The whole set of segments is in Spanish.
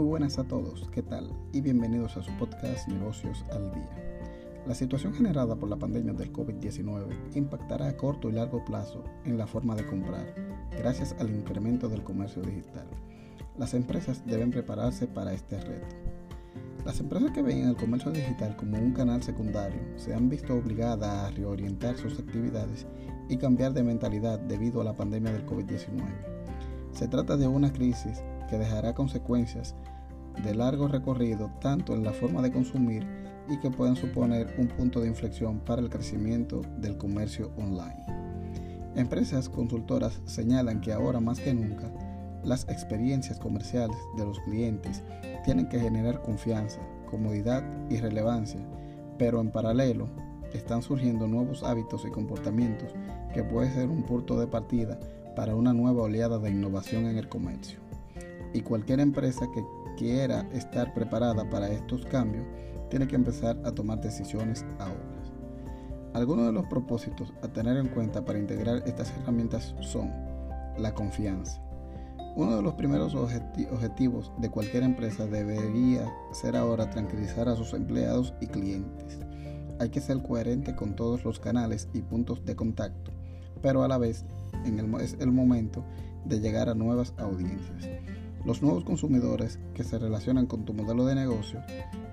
Muy buenas a todos, ¿qué tal? Y bienvenidos a su podcast Negocios al Día. La situación generada por la pandemia del COVID-19 impactará a corto y largo plazo en la forma de comprar, gracias al incremento del comercio digital. Las empresas deben prepararse para este reto. Las empresas que ven el comercio digital como un canal secundario se han visto obligadas a reorientar sus actividades y cambiar de mentalidad debido a la pandemia del COVID-19. Se trata de una crisis que dejará consecuencias de largo recorrido tanto en la forma de consumir y que pueden suponer un punto de inflexión para el crecimiento del comercio online. Empresas consultoras señalan que ahora más que nunca las experiencias comerciales de los clientes tienen que generar confianza, comodidad y relevancia, pero en paralelo están surgiendo nuevos hábitos y comportamientos que puede ser un punto de partida para una nueva oleada de innovación en el comercio y cualquier empresa que quiera estar preparada para estos cambios tiene que empezar a tomar decisiones ahora. Algunos de los propósitos a tener en cuenta para integrar estas herramientas son la confianza. Uno de los primeros objetivos de cualquier empresa debería ser ahora tranquilizar a sus empleados y clientes. Hay que ser coherente con todos los canales y puntos de contacto, pero a la vez es el momento de llegar a nuevas audiencias. Los nuevos consumidores que se relacionan con tu modelo de negocio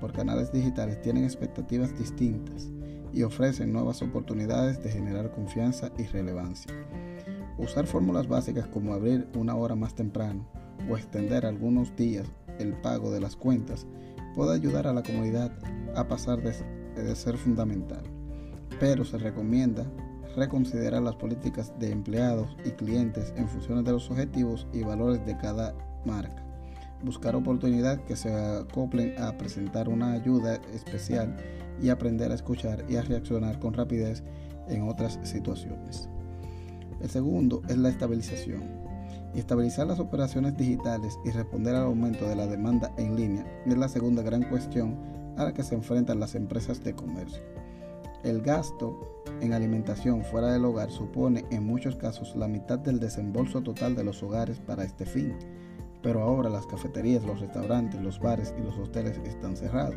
por canales digitales tienen expectativas distintas y ofrecen nuevas oportunidades de generar confianza y relevancia. Usar fórmulas básicas como abrir una hora más temprano o extender algunos días el pago de las cuentas puede ayudar a la comunidad a pasar de, ser fundamental, pero se recomienda reconsiderar las políticas de empleados y clientes en función de los objetivos y valores de cada marca. Buscar oportunidades que se acoplen a presentar una ayuda especial y aprender a escuchar y a reaccionar con rapidez en otras situaciones. El segundo es la estabilización. estabilizar las operaciones digitales y responder al aumento de la demanda en línea es la segunda gran cuestión a la que se enfrentan las empresas de comercio. El gasto en alimentación fuera del hogar supone en muchos casos la mitad del desembolso total de los hogares para este fin pero ahora las cafeterías, los restaurantes, los bares y los hoteles están cerrados,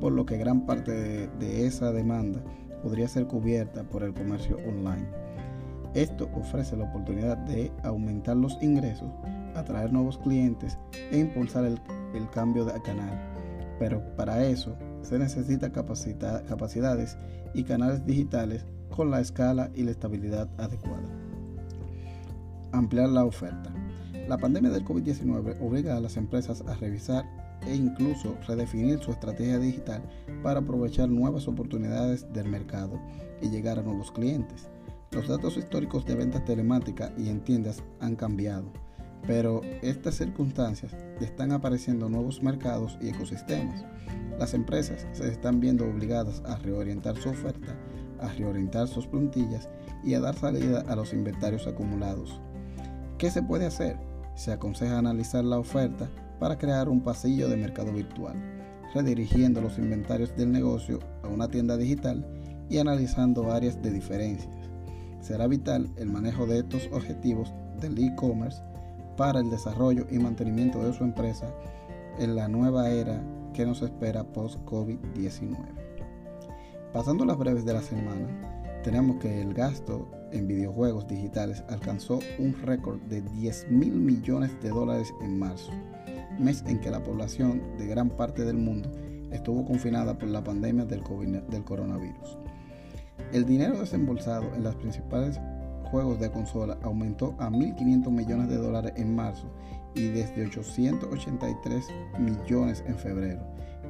por lo que gran parte de, esa demanda podría ser cubierta por el comercio online. Esto ofrece la oportunidad de aumentar los ingresos, atraer nuevos clientes e impulsar el, cambio de canal. Pero para eso se necesita capacidades y canales digitales con la escala y la estabilidad adecuada. Ampliar la oferta. La pandemia del COVID-19 obliga a las empresas a revisar e incluso redefinir su estrategia digital para aprovechar nuevas oportunidades del mercado y llegar a nuevos clientes. Los datos históricos de ventas telemática y en tiendas han cambiado, pero estas circunstancias están apareciendo nuevos mercados y ecosistemas. Las empresas se están viendo obligadas a reorientar su oferta, a reorientar sus plantillas y a dar salida a los inventarios acumulados. ¿Qué se puede hacer? Se aconseja analizar la oferta para crear un pasillo de mercado virtual, redirigiendo los inventarios del negocio a una tienda digital y analizando áreas de diferencias. Será vital el manejo de estos objetivos del e-commerce para el desarrollo y mantenimiento de su empresa en la nueva era que nos espera post-COVID-19. Pasando las breves de la semana, tenemos que el gasto en videojuegos digitales alcanzó un récord de 10 mil millones de dólares en marzo, mes en que la población de gran parte del mundo estuvo confinada por la pandemia del, coronavirus. El dinero desembolsado en los principales juegos de consola aumentó a 1.500 millones de dólares en marzo y desde 883 millones en febrero,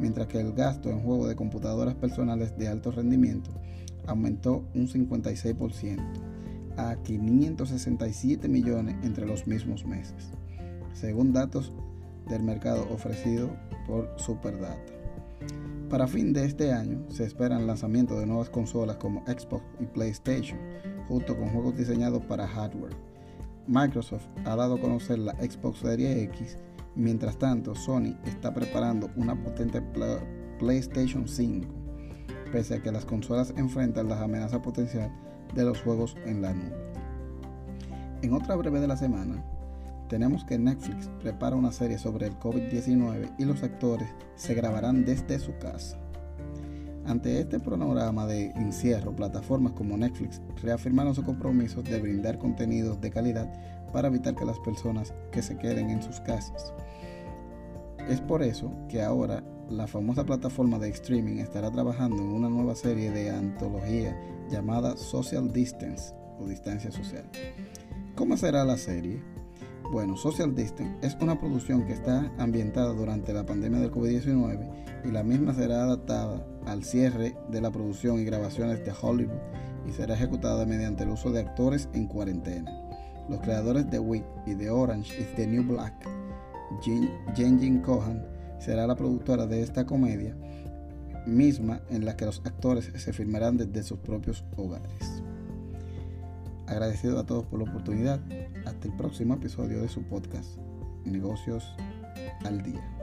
mientras que el gasto en juegos de computadoras personales de alto rendimiento aumentó un 56% a 567 millones entre los mismos meses, según datos del mercado ofrecido por Superdata. Para fin de este año se espera el lanzamiento de nuevas consolas como Xbox y PlayStation, junto con juegos diseñados para hardware. Microsoft ha dado a conocer la Xbox Series X, mientras tanto Sony está preparando una potente PlayStation 5 pese a que las consolas enfrentan las amenazas potenciales de los juegos en la nube. En otra breve de la semana, tenemos que Netflix prepara una serie sobre el COVID-19 y los actores se grabarán desde su casa. Ante este panorama de encierro, plataformas como Netflix reafirmaron su compromiso de brindar contenidos de calidad para evitar que las personas se queden en sus casas. Es por eso que ahora la famosa plataforma de streaming estará trabajando en una nueva serie de antología llamada Social Distance o Distancia Social. ¿Cómo será la serie? Bueno, Social Distance es una producción que está ambientada durante la pandemia del COVID-19 y la misma será adaptada al cierre de la producción y grabaciones de Hollywood y será ejecutada mediante el uso de actores en cuarentena. Los creadores de Wick y de Orange is the New Black, Jen Cohan, será la productora de esta comedia, misma en la que los actores se filmarán desde sus propios hogares. Agradecido a todos por la oportunidad. Hasta el próximo episodio de su podcast, Negocios al Día.